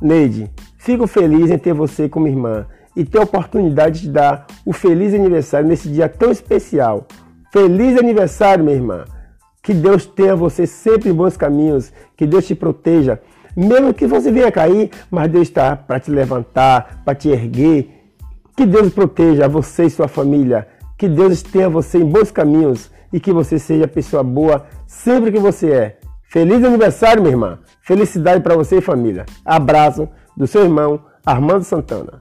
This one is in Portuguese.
Neide, fico feliz em ter você como irmã e ter a oportunidade de dar o feliz aniversário nesse dia tão especial. Feliz aniversário, minha irmã! Que Deus tenha você sempre em bons caminhos, que Deus te proteja. Mesmo que você venha cair, mas Deus está para te levantar, para te erguer. Que Deus proteja você e sua família. Que Deus tenha você em bons caminhos e que você seja pessoa boa sempre que você é. Feliz aniversário, minha irmã. Felicidade para você e família. Abraço do seu irmão Armando Santana.